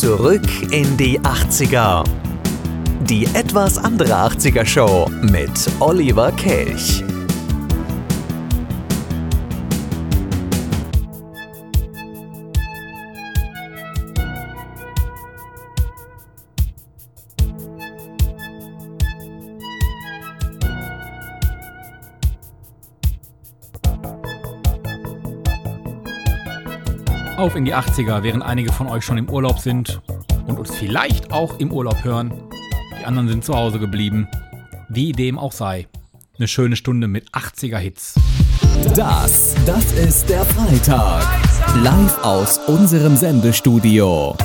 Zurück in die 80er. Die etwas andere 80er Show mit Oliver Kelch. In die 80er, während einige von euch schon im Urlaub sind und uns vielleicht auch im Urlaub hören. Die anderen sind zu Hause geblieben. Wie dem auch sei. Eine schöne Stunde mit 80er Hits. Das, das ist der Freitag. Live aus unserem Sendestudio.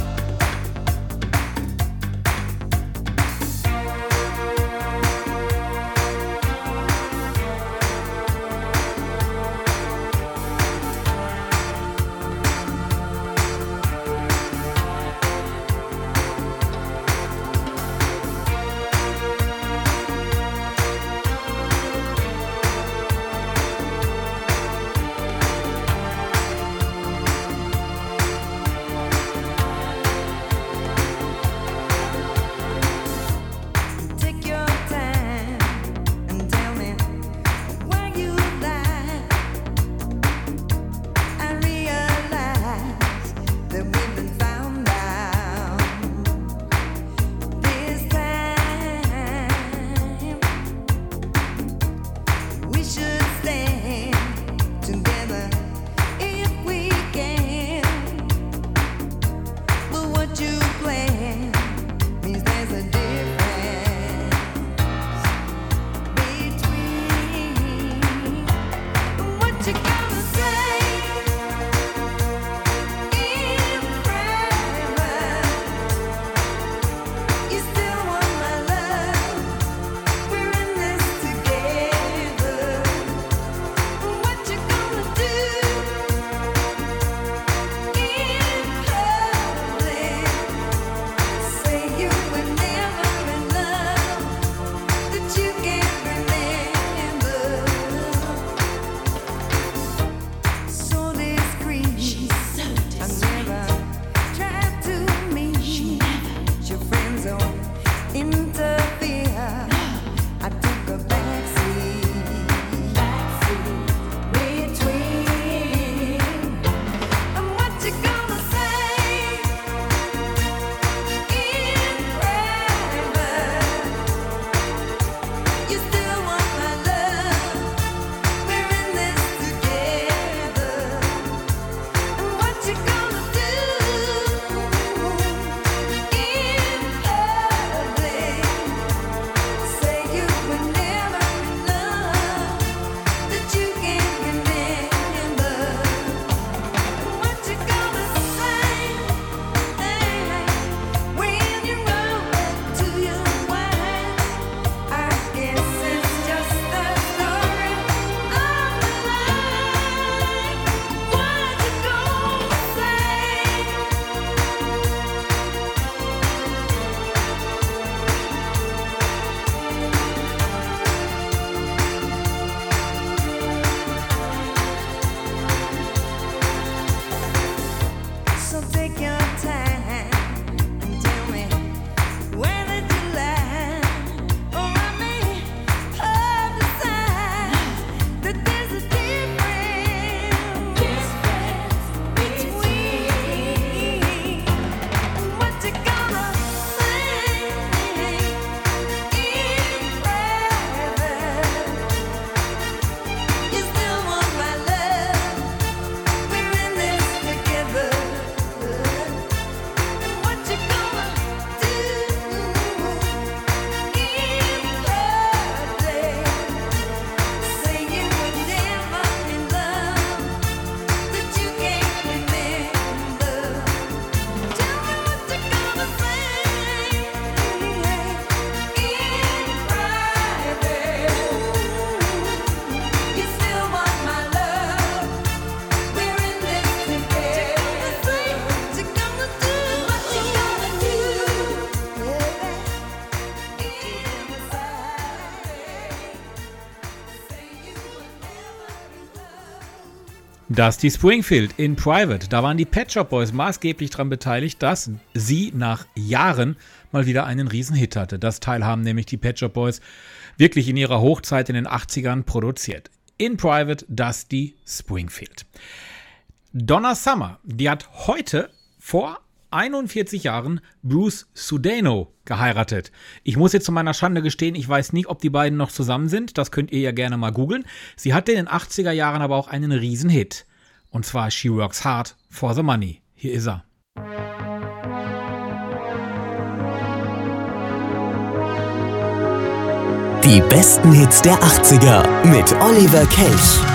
Dusty Springfield in Private. Da waren die Pet Shop Boys maßgeblich daran beteiligt, dass sie nach Jahren mal wieder einen Riesenhit hatte. Das Teil haben nämlich die Pet Shop Boys wirklich in ihrer Hochzeit in den 80ern produziert. In Private Dusty Springfield. Donna Summer, die hat heute vor 41 Jahren Bruce Sudano geheiratet. Ich muss jetzt zu meiner Schande gestehen, ich weiß nicht, ob die beiden noch zusammen sind. Das könnt ihr ja gerne mal googeln. Sie hatte in den 80er Jahren aber auch einen Riesenhit. Und zwar She Works Hard for the Money. Hier ist er. Die besten Hits der 80er mit Oliver Kelch.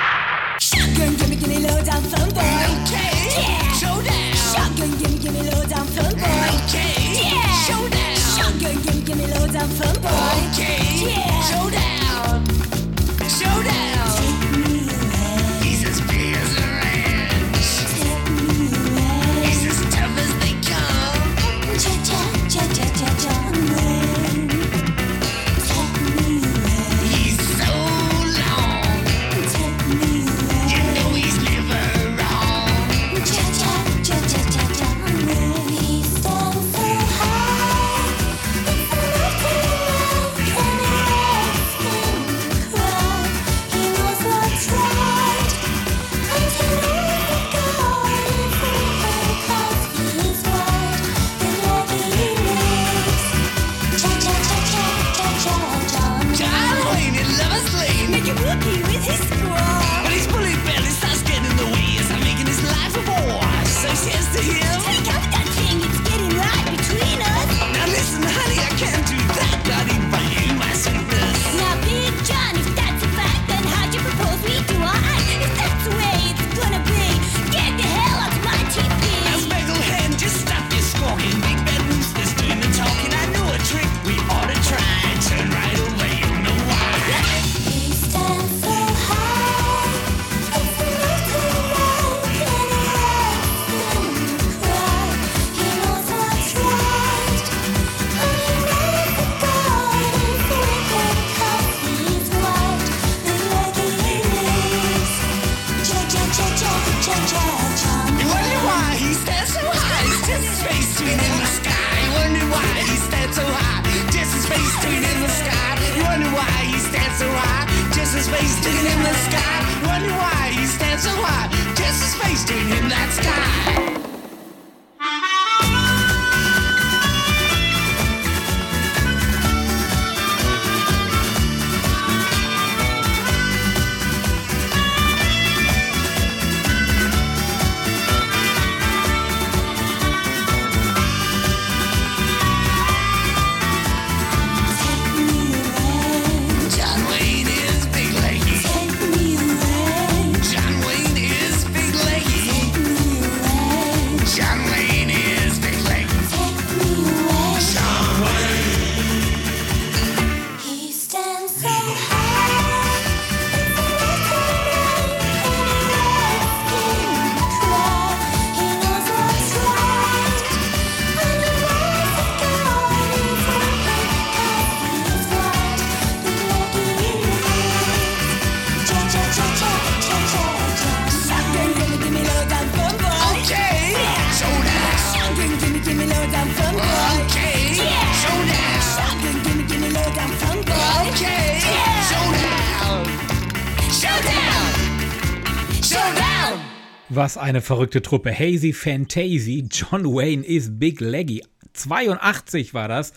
Was eine verrückte Truppe. Hazy Fantasy, John Wayne is Big Leggy. 82 war das.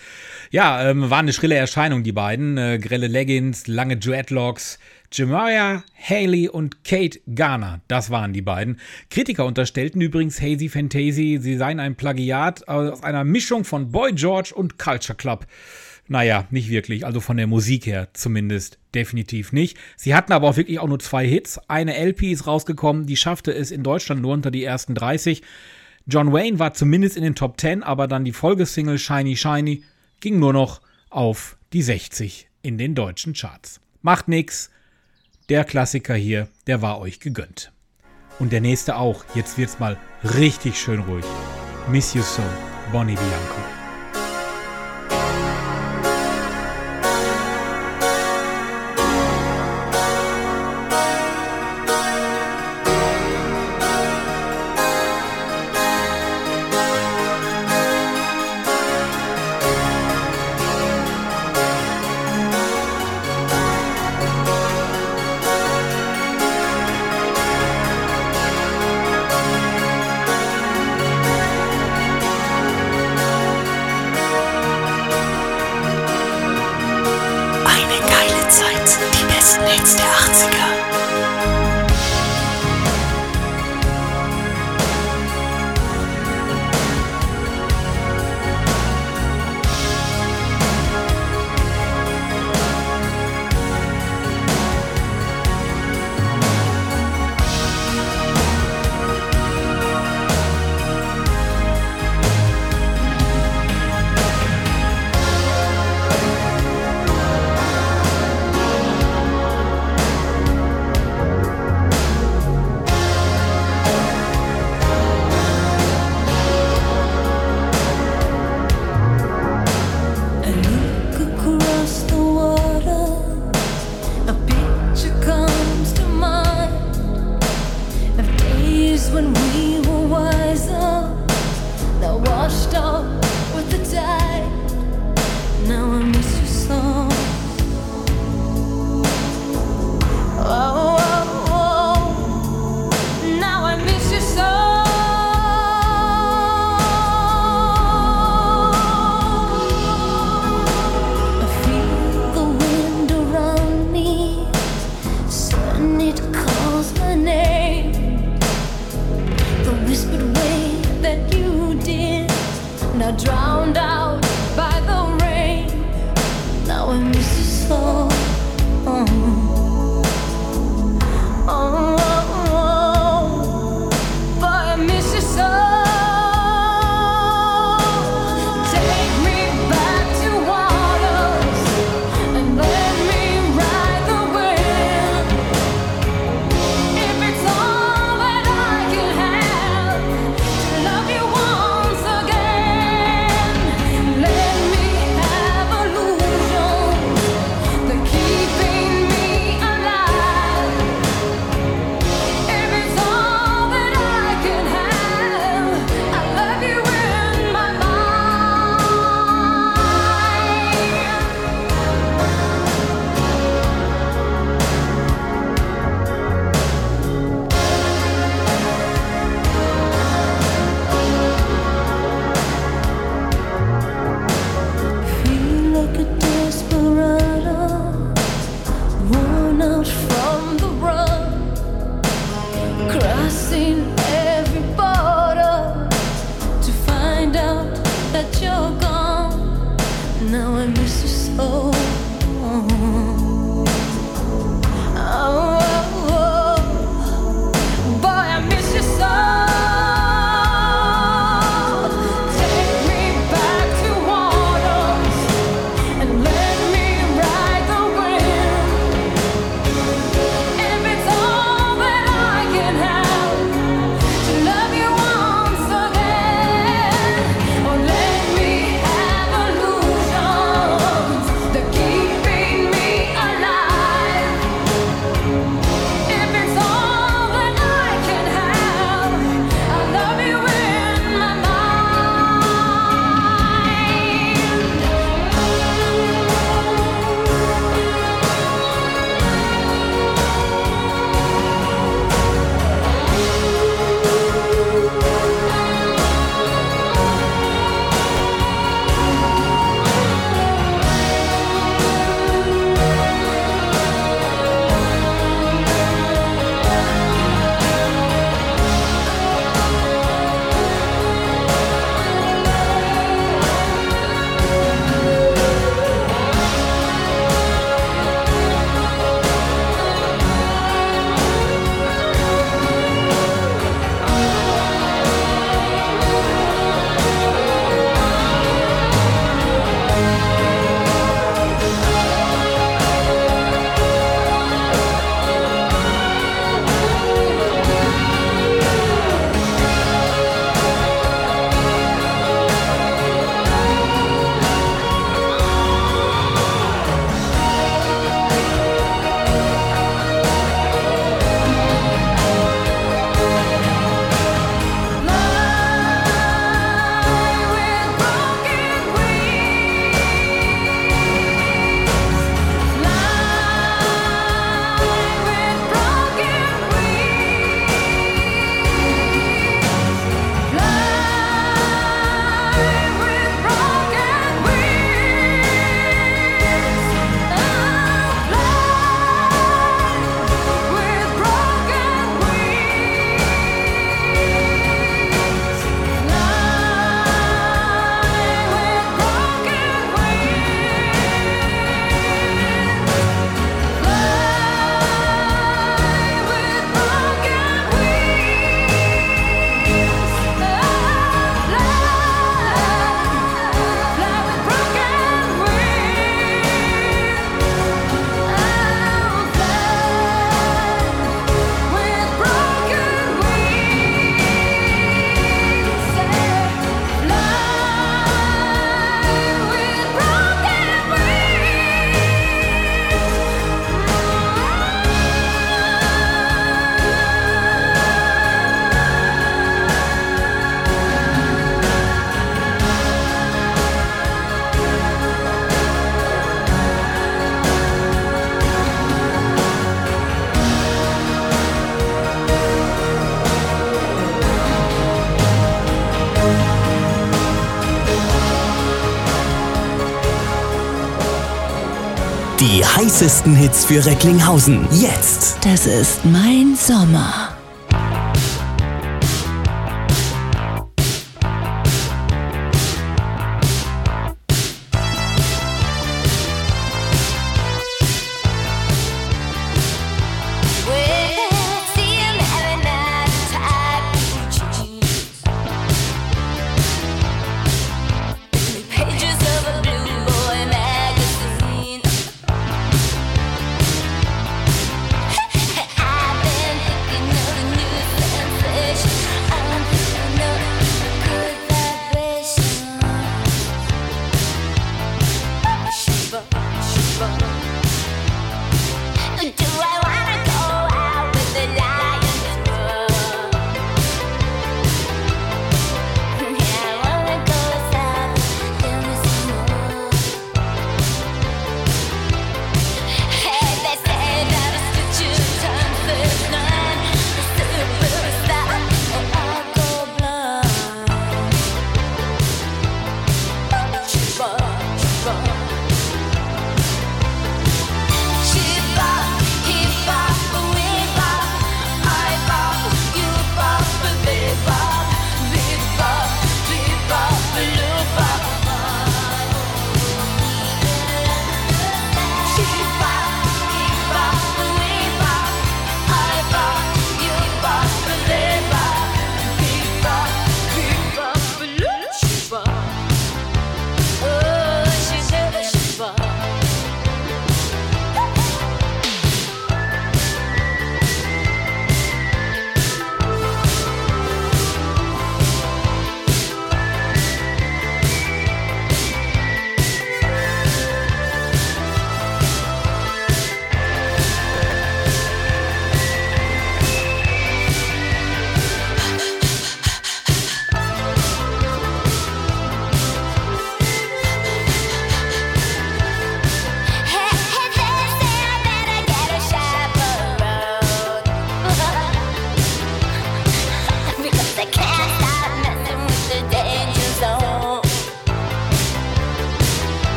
Ja, ähm, war eine schrille Erscheinung, die beiden. Äh, grelle Leggings, lange Dreadlocks. Jemiah, Haley und Kate Garner, das waren die beiden. Kritiker unterstellten übrigens Hazy Fantasy, sie seien ein Plagiat aus einer Mischung von Boy George und Culture Club. Naja, nicht wirklich, also von der Musik her zumindest definitiv nicht. Sie hatten aber auch wirklich auch nur zwei Hits. Eine LP ist rausgekommen, die schaffte es in Deutschland nur unter die ersten 30. John Wayne war zumindest in den Top 10, aber dann die Folgesingle Shiny Shiny ging nur noch auf die 60 in den deutschen Charts. Macht nix, der Klassiker hier, der war euch gegönnt. Und der nächste auch, jetzt wird's mal richtig schön ruhig. Miss You So, Bonnie Bianco. Die besten Hits für Recklinghausen. Jetzt. Das ist mein Sommer.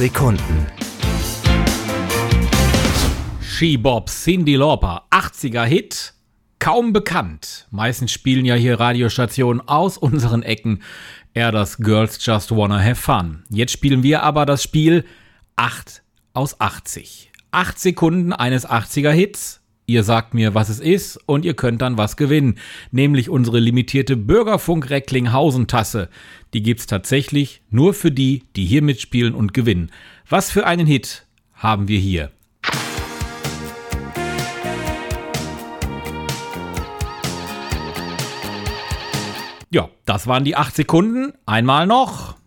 Sekunden. She-Bob Cindy Lauper, 80er Hit, kaum bekannt. Meistens spielen ja hier Radiostationen aus unseren Ecken eher das Girls Just Wanna Have Fun. Jetzt spielen wir aber das Spiel 8 aus 80. 8 Sekunden eines 80er Hits. Ihr sagt mir, was es ist und ihr könnt dann was gewinnen. Nämlich unsere limitierte Bürgerfunk Recklinghausen Tasse. Die gibt's tatsächlich nur für die, die hier mitspielen und gewinnen. Was für einen Hit haben wir hier? Ja, das waren die 8 Sekunden. Einmal noch.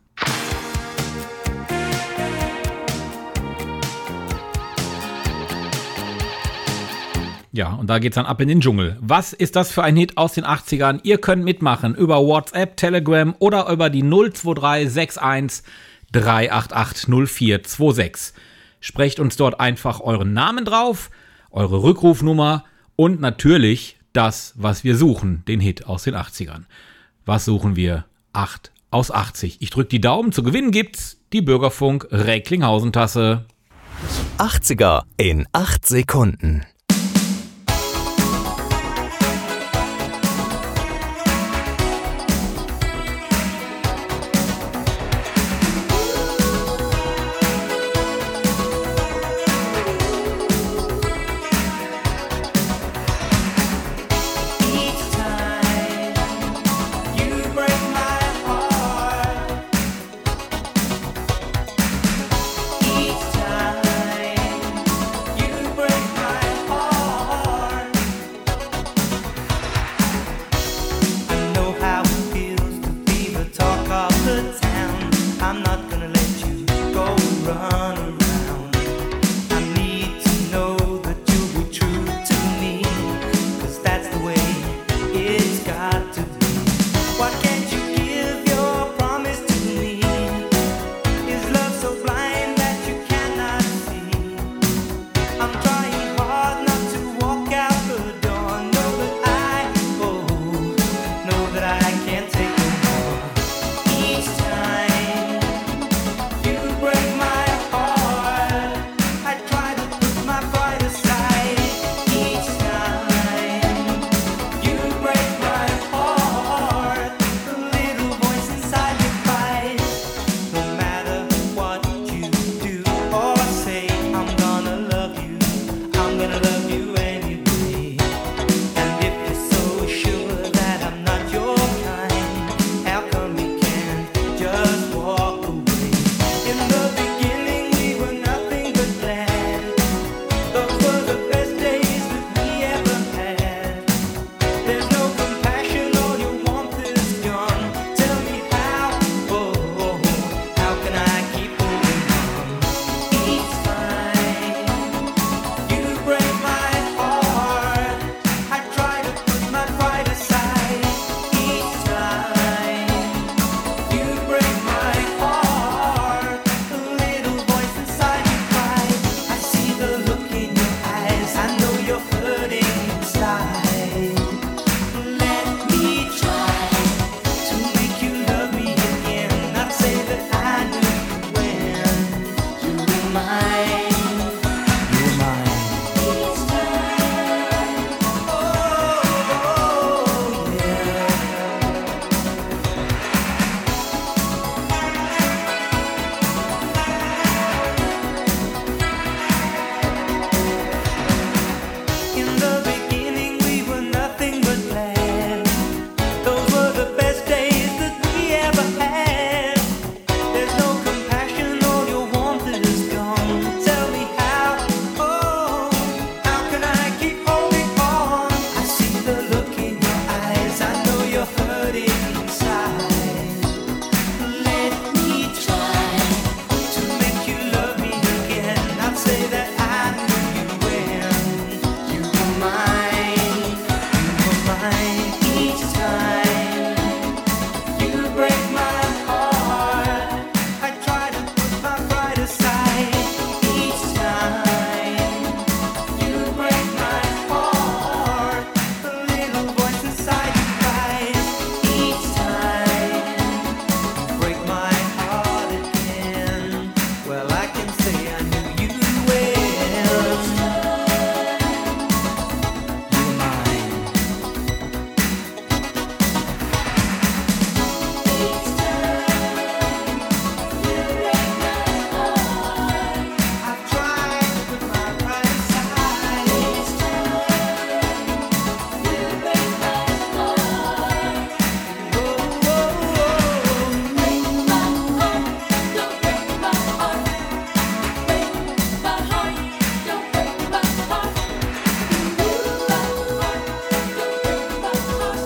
Ja, und da geht's dann ab in den Dschungel. Was ist das für ein Hit aus den 80ern? Ihr könnt mitmachen über WhatsApp, Telegram oder über die 02361 388 0426. Sprecht uns dort einfach euren Namen drauf, eure Rückrufnummer und natürlich das, was wir suchen, den Hit aus den 80ern. Was suchen wir? 8 aus 80. Ich drücke die Daumen. Zu gewinnen gibt's die Bürgerfunk Recklinghausen Tasse. 80er in 8 Sekunden.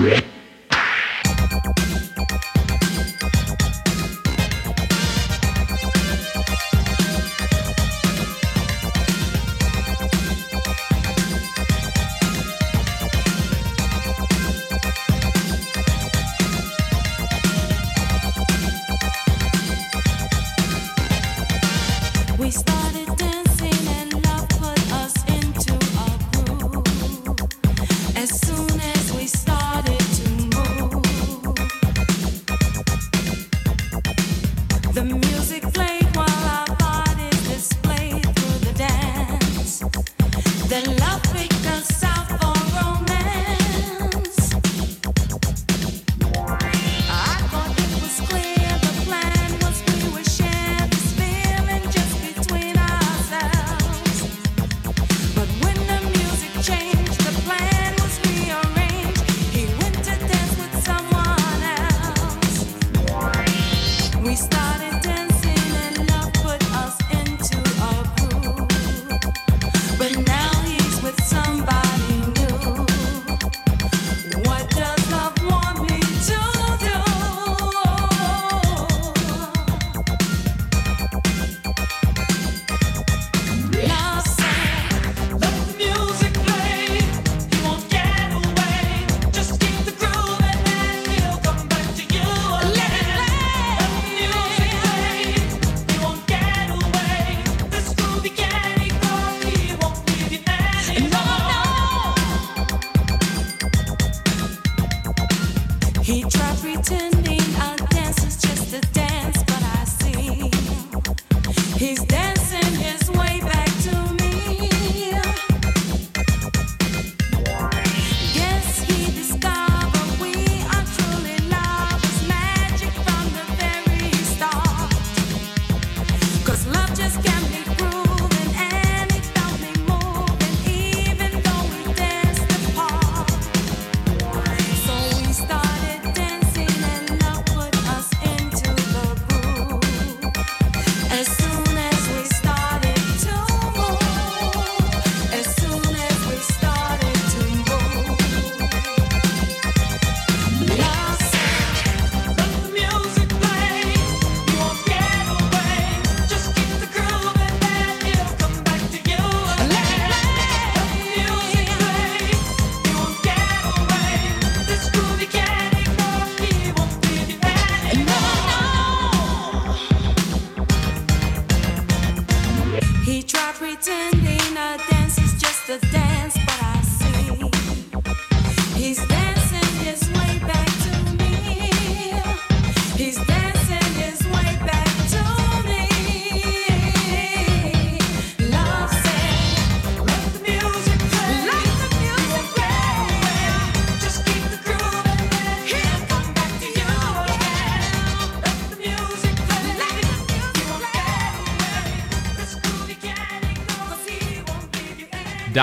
Yeah.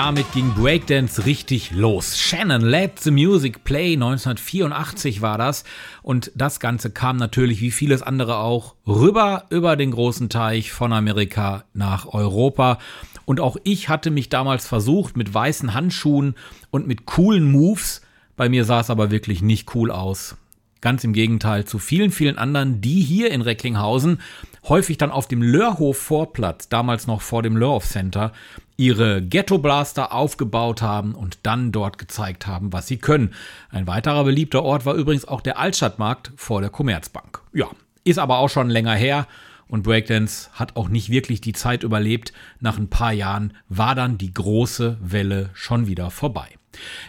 Damit ging Breakdance richtig los. Shannon Let the Music Play 1984 war das und das Ganze kam natürlich wie vieles andere auch rüber über den großen Teich von Amerika nach Europa und auch ich hatte mich damals versucht mit weißen Handschuhen und mit coolen Moves. Bei mir sah es aber wirklich nicht cool aus. Ganz im Gegenteil zu vielen, vielen anderen, die hier in Recklinghausen häufig dann auf dem Lörhof Vorplatz, damals noch vor dem Lörhof Center, ihre Ghetto Blaster aufgebaut haben und dann dort gezeigt haben, was sie können. Ein weiterer beliebter Ort war übrigens auch der Altstadtmarkt vor der Commerzbank. Ja, ist aber auch schon länger her und Breakdance hat auch nicht wirklich die Zeit überlebt. Nach ein paar Jahren war dann die große Welle schon wieder vorbei.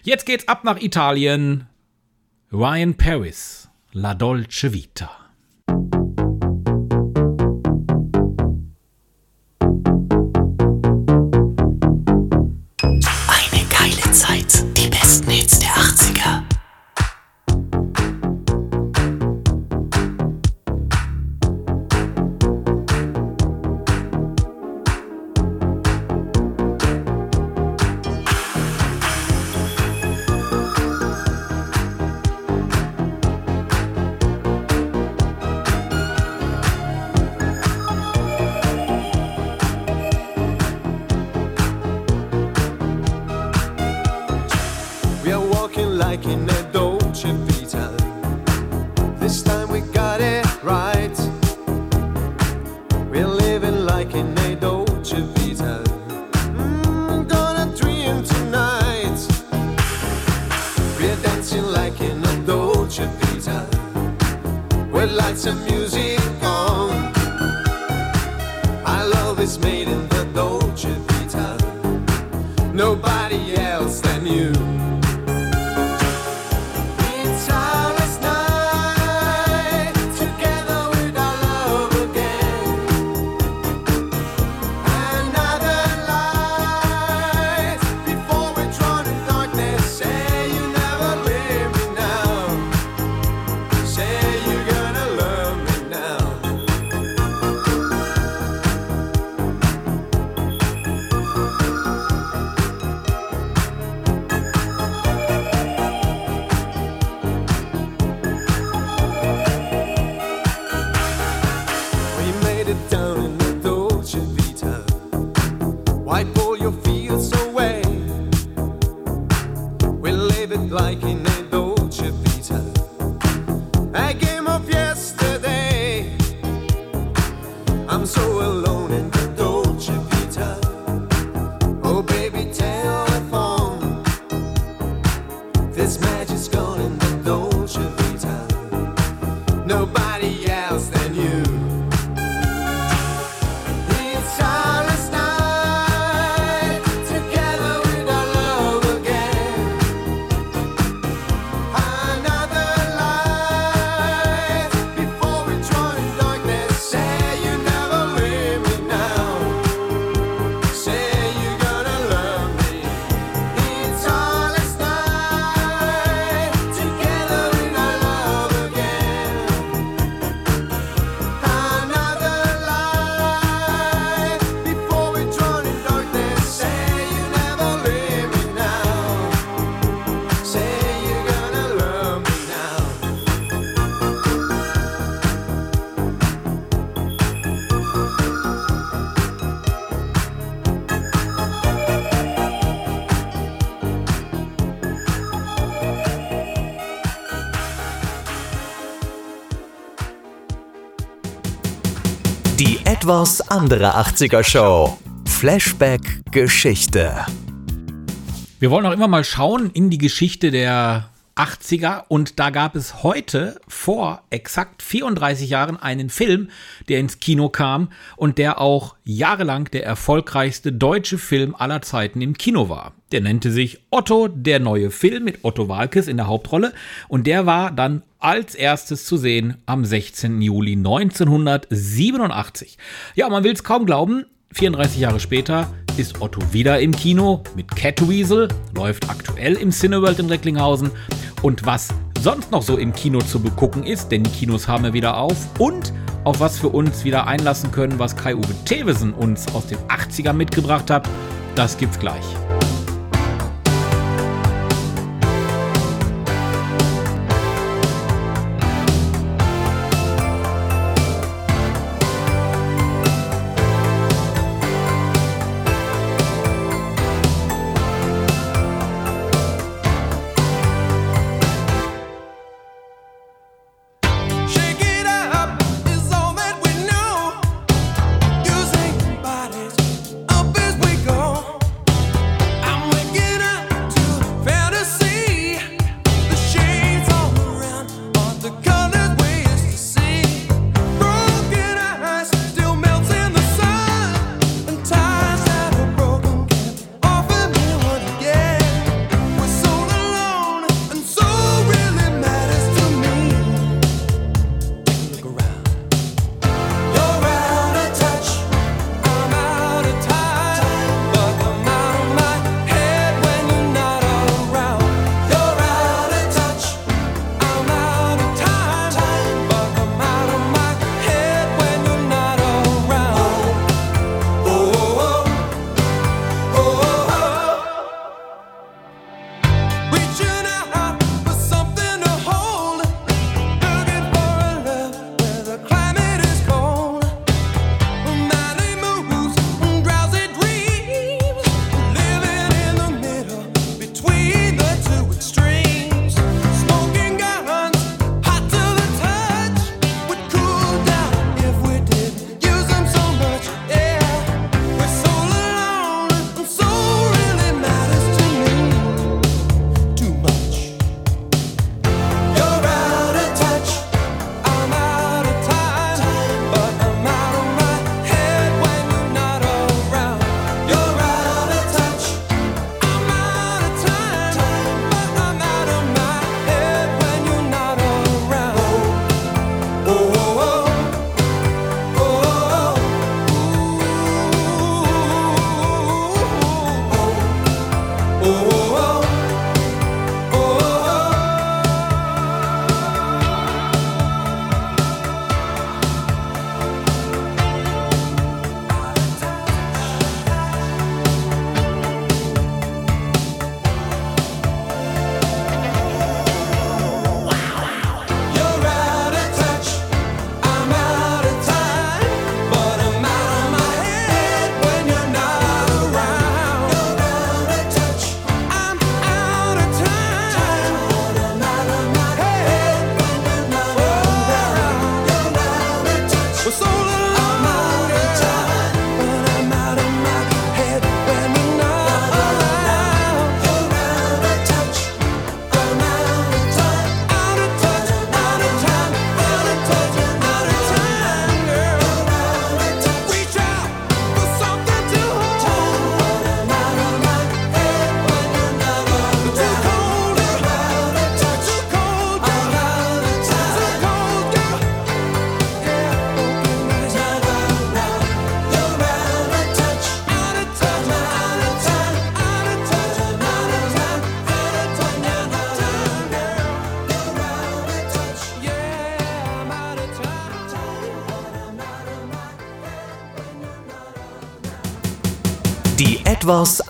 Jetzt geht's ab nach Italien. Ryan Paris, La Dolce Vita. Etwas andere 80er Show. Flashback Geschichte. Wir wollen auch immer mal schauen in die Geschichte der 80er und da gab es heute vor exakt 34 Jahren einen Film, der ins Kino kam und der auch jahrelang der erfolgreichste deutsche Film aller Zeiten im Kino war. Der nannte sich Otto, der neue Film mit Otto Walkes in der Hauptrolle und der war dann als erstes zu sehen am 16. Juli 1987. Ja, man will es kaum glauben, 34 Jahre später ist Otto wieder im Kino mit Catweasel, läuft aktuell im Cineworld in Recklinghausen. Und was sonst noch so im Kino zu begucken ist, denn die Kinos haben wir wieder auf und auf was wir uns wieder einlassen können, was Kai-Uwe Thewesen uns aus den 80ern mitgebracht hat, das gibt's gleich.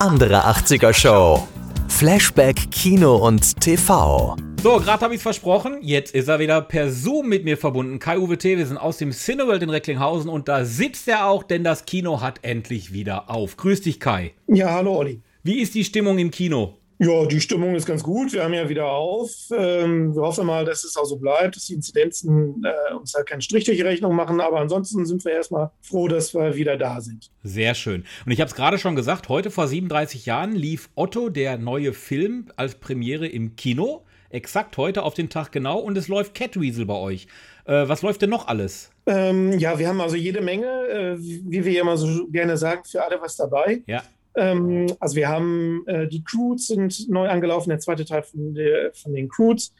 Andere 80er Show. Flashback Kino und TV. So, gerade habe ich es versprochen. Jetzt ist er wieder per Zoom mit mir verbunden. Kai-Uwe T., wir sind aus dem Cineworld in Recklinghausen und da sitzt er auch, denn das Kino hat endlich wieder auf. Grüß dich, Kai. Ja, hallo Olli. Wie ist die Stimmung im Kino? Ja, die Stimmung ist ganz gut. Wir haben ja wieder auf. Ähm, wir hoffen mal, dass es auch so bleibt, dass die Inzidenzen äh, uns da keinen Strich durch die Rechnung machen. Aber ansonsten sind wir erstmal froh, dass wir wieder da sind. Sehr schön. Und ich habe es gerade schon gesagt, heute vor 37 Jahren lief Otto, der neue Film, als Premiere im Kino. Exakt heute auf den Tag genau. Und es läuft Catweasel bei euch. Äh, was läuft denn noch alles? Ähm, ja, wir haben also jede Menge, äh, wie wir immer so gerne sagen, für alle was dabei. Ja. Ähm, also wir haben äh, die Croods sind neu angelaufen, der zweite Teil von, der, von den Croods.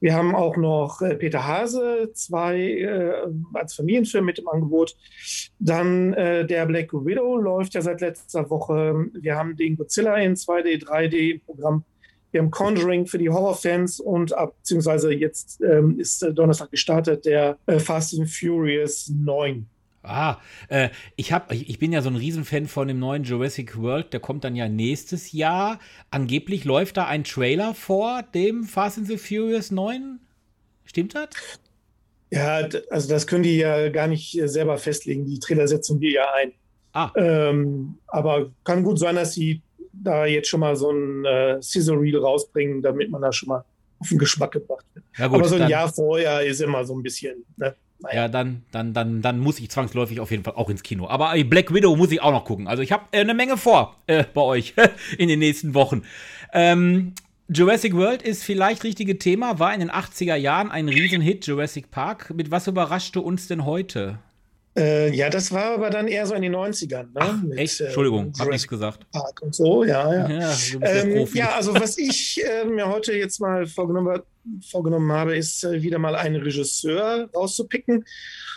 Wir haben auch noch äh, Peter Hase, zwei äh, als Familienfilm mit im Angebot. Dann äh, der Black Widow läuft ja seit letzter Woche. Wir haben den Godzilla in 2D, 3D im Programm. Wir haben Conjuring für die Horrorfans und ab, beziehungsweise jetzt ähm, ist äh, Donnerstag gestartet der äh, Fast and Furious 9. Ah, äh, ich, hab, ich ich bin ja so ein Riesenfan von dem neuen Jurassic World, der kommt dann ja nächstes Jahr. Angeblich läuft da ein Trailer vor dem Fast and the Furious 9. Stimmt das? Ja, also das können die ja gar nicht äh, selber festlegen. Die Trailer setzen wir ja ein. Ah, Ähm, aber kann gut sein, dass sie da jetzt schon mal so ein äh, Scissor Reel rausbringen, damit man da schon mal auf den Geschmack gebracht wird. ja gut. aber so ein Jahr vorher ist immer so ein bisschen. Ne? Naja. Ja, dann, dann, dann, dann muss ich zwangsläufig auf jeden Fall auch ins Kino. Aber Black Widow muss ich auch noch gucken. Also ich habe äh, eine Menge vor äh, bei euch in den nächsten Wochen. Ähm, Jurassic World ist vielleicht richtige Thema, war in den 80er Jahren ein Riesenhit, Jurassic Park. Mit was überraschte uns denn heute? Äh, ja, das war aber dann eher so in den 90ern. Ne? Mit, Echt? äh, Entschuldigung, hab nichts Jurassic gesagt. Park und so, ja, ja. Ja, Ähm, ja, also was ich äh, mir heute jetzt mal vorgenommen, vorgenommen habe, ist äh, wieder mal einen Regisseur rauszupicken.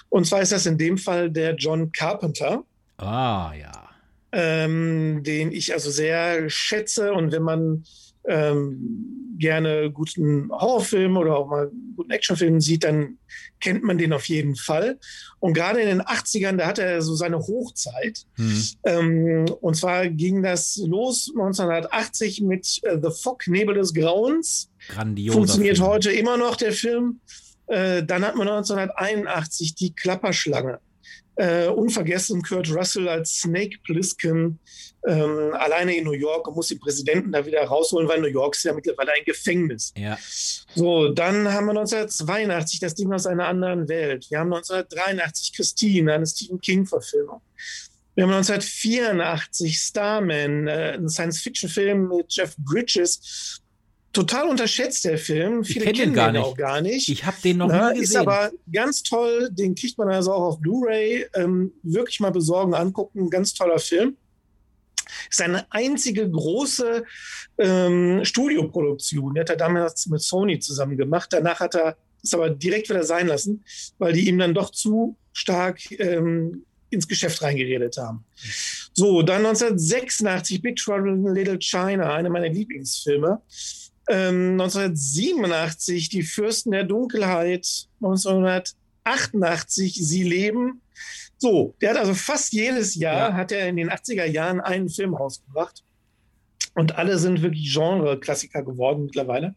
Und zwar ist das in dem Fall der John Carpenter, Ah, ja. ähm, den ich also sehr schätze. Und wenn man ähm, gerne guten Horrorfilm oder auch mal guten Actionfilm sieht, dann kennt man den auf jeden Fall. Und gerade in den 80ern, da hatte er so seine Hochzeit. Hm. Ähm, und zwar ging das los 1980 mit äh, The Fog, Nebel des Grauens. Grandioser Funktioniert Film. heute immer noch der Film. Äh, dann hat man 1981 die Klapperschlange. Äh, unvergessen Kurt Russell als Snake Plissken ähm, alleine in New York und muss den Präsidenten da wieder rausholen, weil New York ist ja mittlerweile ein Gefängnis. Ja. So, dann haben wir 1982 das Ding aus einer anderen Welt. Wir haben 1983 Christine, eine Stephen King-Verfilmung. Wir haben 1984 Starman, äh, ein Science-Fiction-Film mit Jeff Bridges. Total unterschätzt der Film. Viele kenn den kennen gar den nicht. auch gar nicht. Ich habe den noch Na, nie ist gesehen. aber ganz toll. Den kriegt man also auch auf Blu-ray. Ähm, wirklich mal besorgen, angucken. Ganz toller Film. Ist eine einzige große ähm, Studioproduktion. Die hat er damals mit Sony zusammen gemacht. Danach hat er es aber direkt wieder sein lassen, weil die ihm dann doch zu stark ähm, ins Geschäft reingeredet haben. So, dann 1986 Big Trouble in Little China, einer meiner Lieblingsfilme. Ähm, 1987 Die Fürsten der Dunkelheit, 1988 Sie leben. So, der hat also fast jedes Jahr, Ja. hat er in den 80er Jahren einen Film rausgebracht. Und alle sind wirklich Genre-Klassiker geworden mittlerweile.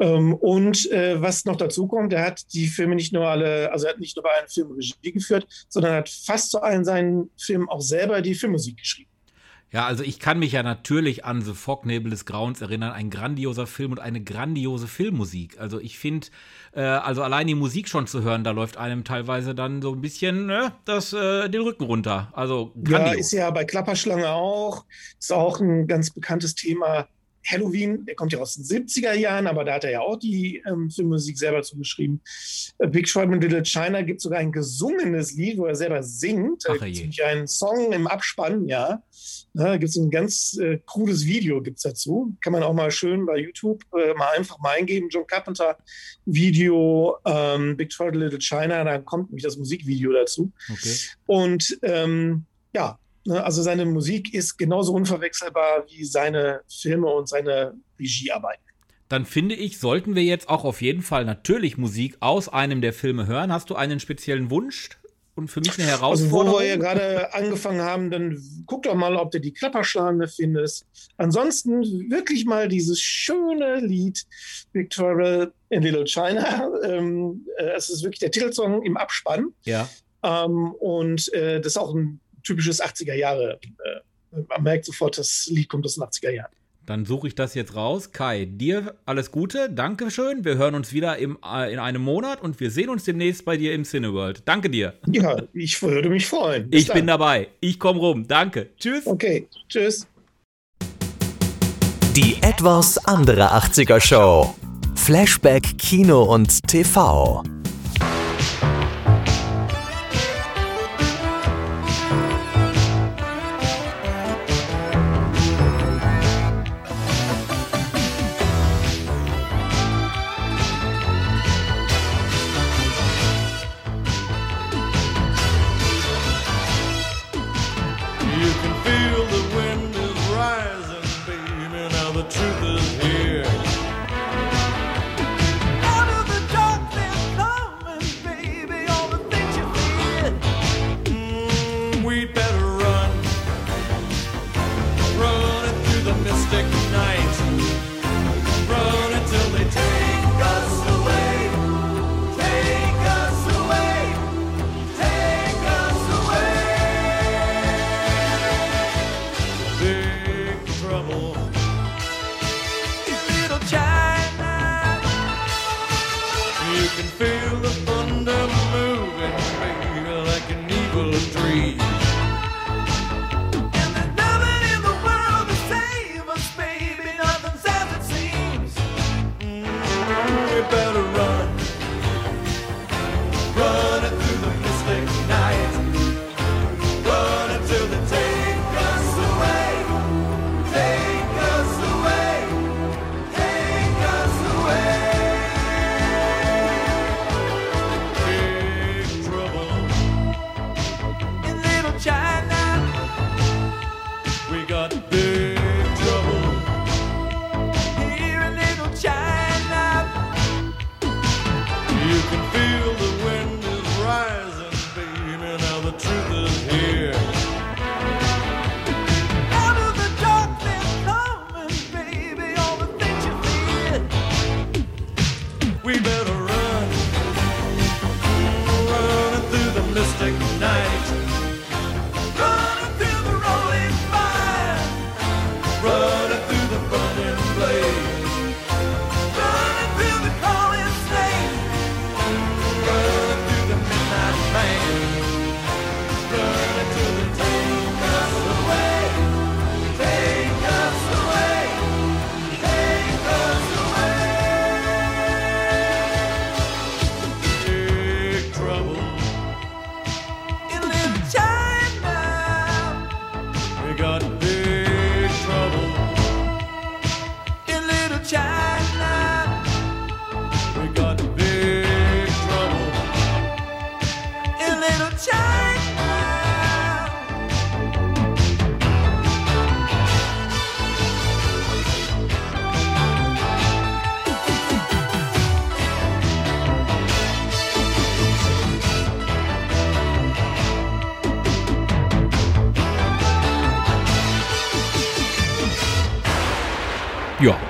Ähm, und äh, was noch dazu kommt, er hat die Filme nicht nur alle, also er hat nicht nur bei einem Film Regie geführt, sondern hat fast zu allen seinen Filmen auch selber die Filmmusik geschrieben. Ja, also ich kann mich ja natürlich an The Fog Nebel des Grauens erinnern. Ein grandioser Film und eine grandiose Filmmusik. Also ich finde, äh, also allein die Musik schon zu hören, da läuft einem teilweise dann so ein bisschen ne, das, äh, den Rücken runter. Also Ja, grandios. ist ja bei Klapperschlange auch. Ist auch ein ganz bekanntes Thema. Halloween, der kommt ja aus den 70er Jahren, aber da hat er ja auch die ähm, Filmmusik selber zugeschrieben. Äh, Big Short in Little China gibt sogar ein gesungenes Lied, wo er selber singt. Da Ach, gibt je. es einen Song im Abspann, ja. Da gibt es ein ganz äh, krudes Video gibt's dazu. Kann man auch mal schön bei YouTube äh, mal einfach mal eingeben. John Carpenter Video ähm, Big in Little China, da kommt nämlich das Musikvideo dazu. okay. Und ähm, ja, ne, also seine Musik ist genauso unverwechselbar wie seine Filme und seine Regiearbeit. Dann finde ich, sollten wir jetzt auch auf jeden Fall natürlich Musik aus einem der Filme hören. Hast du einen speziellen Wunsch? Und für mich eine Also Herausforderung. wo wir hier gerade angefangen haben, dann guck doch mal, ob du die Klapperschlange findest. Ansonsten wirklich mal dieses schöne Lied Victoria in Little China. Ähm, äh, es ist wirklich der Titelsong im Abspann. ja. Ähm, und äh, das ist auch ein typisches 80er Jahre. Äh, man merkt sofort, das Lied kommt aus den 80er Jahren. Dann suche ich das jetzt raus. Kai, dir alles Gute. Dankeschön. Wir hören uns wieder im, äh, in einem Monat und wir sehen uns demnächst bei dir im Cineworld. Danke dir. Ja, ich würde mich freuen. Bis Ich bin dann. dabei. Ich komme rum. Danke. Tschüss. Okay, tschüss. Die etwas andere 80er Show. Flashback Kino und TV.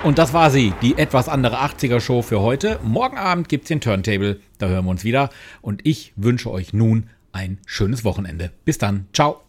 Und das war sie, die etwas andere 80er Show für heute. Morgen Abend gibt's den Turntable, da hören wir uns wieder. Und ich wünsche euch nun ein schönes Wochenende. Bis dann, ciao.